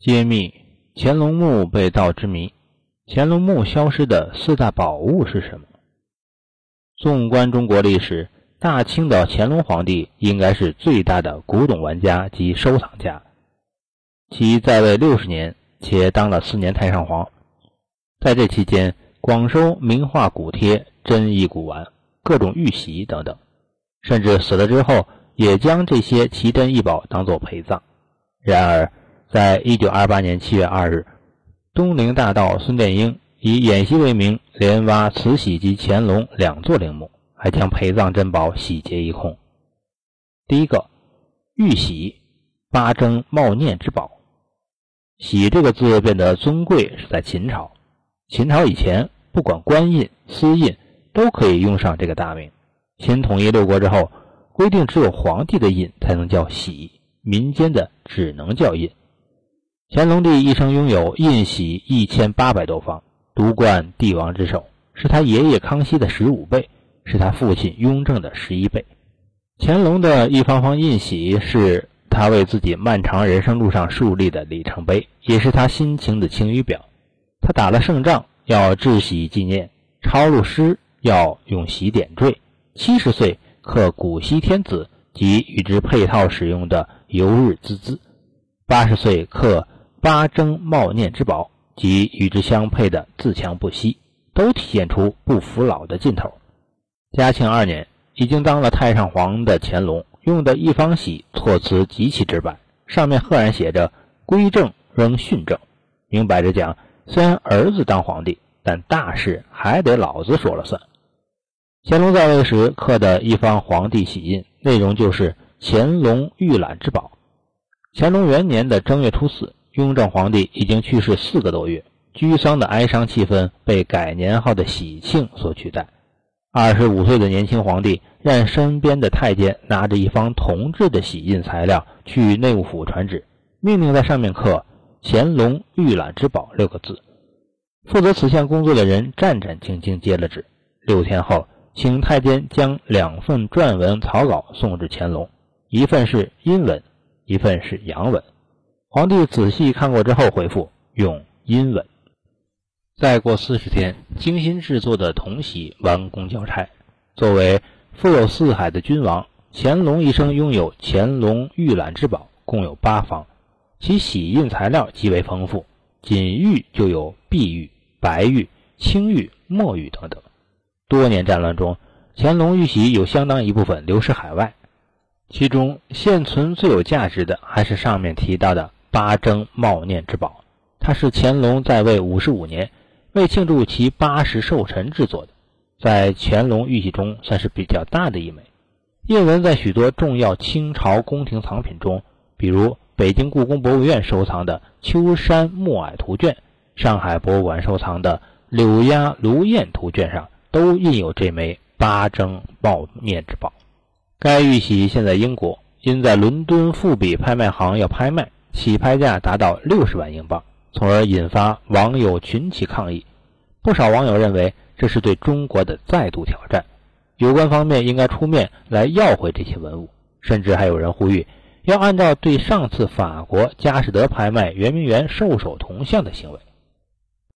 揭秘乾隆墓被盗之谜。乾隆墓消失的四大宝物是什么？纵观中国历史，大清的乾隆皇帝应该是最大的古董玩家及收藏家。其在位六十年，且当了四年太上皇，在这期间，广收名画、古帖、珍异古玩、各种玉玺等等，甚至死了之后，也将这些奇珍异宝当做陪葬。然而，在一九二八年七月二日，东陵大盗孙殿英以演习为名，连挖慈禧及乾隆两座陵墓，还将陪葬珍宝洗劫一空。第一个玉玺，八征茂念之宝。玺这个字变得尊贵是在秦朝，秦朝以前，不管官印、私印都可以用上这个大名。秦统一六国之后，规定只有皇帝的印才能叫玺，民间的只能叫印。乾隆帝一生拥有印玺一千八百多方，独冠帝王之首，是他爷爷康熙的十五倍，是他父亲雍正的十一倍。乾隆的一方方印玺是他为自己漫长人生路上树立的里程碑，也是他心情的晴雨表。他打了胜仗要致玺纪念，抄录诗要用玺点缀，七十岁刻古稀天子及与之配套使用的游日滋滋，八十岁刻。八征茂念之宝及与之相配的自强不息，都体现出不服老的劲头。嘉庆二年，已经当了太上皇的乾隆用的一方玺措辞极其直白，上面赫然写着“归正仍训正”，明摆着讲，虽然儿子当皇帝，但大事还得老子说了算。乾隆在位时刻的一方皇帝玺印，内容就是乾隆御览之宝。乾隆元年的正月初四。雍正皇帝已经去世四个多月，居丧的哀伤气氛被改年号的喜庆所取代。二十五岁的年轻皇帝让身边的太监拿着一方铜制的玺印材料去内务府传旨，命令在上面刻“乾隆御览之宝”六个字。负责此项工作的人战战兢兢接了旨。六天后，请太监将两份篆文草稿送至乾隆，一份是阴文，一份是阳文。皇帝仔细看过之后，回复用阴文。再过四十天，精心制作的铜玺完工交差。作为富有四海的君王，乾隆一生拥有乾隆御览之宝共有八方，其玺印材料极为丰富，仅玉就有碧玉、白玉、青玉、墨玉等等。多年战乱中，乾隆玉玺有相当一部分流失海外，其中现存最有价值的还是上面提到的。八征茂念之宝，它是乾隆在位五十五年，为庆祝其八十寿辰制作的，在乾隆玉玺中算是比较大的一枚。印文在许多重要清朝宫廷藏品中，比如北京故宫博物院收藏的秋山暮霭图卷，上海博物馆收藏的柳鸦芦燕图卷上，都印有这枚八征茂念之宝。该玉玺现在英国，因在伦敦富比拍卖行要拍卖。起拍价达到六十万英镑，从而引发网友群起抗议。不少网友认为这是对中国的再度挑战，有关方面应该出面来要回这些文物。甚至还有人呼吁，要按照对上次法国佳士得拍卖圆明园兽首铜像的行为，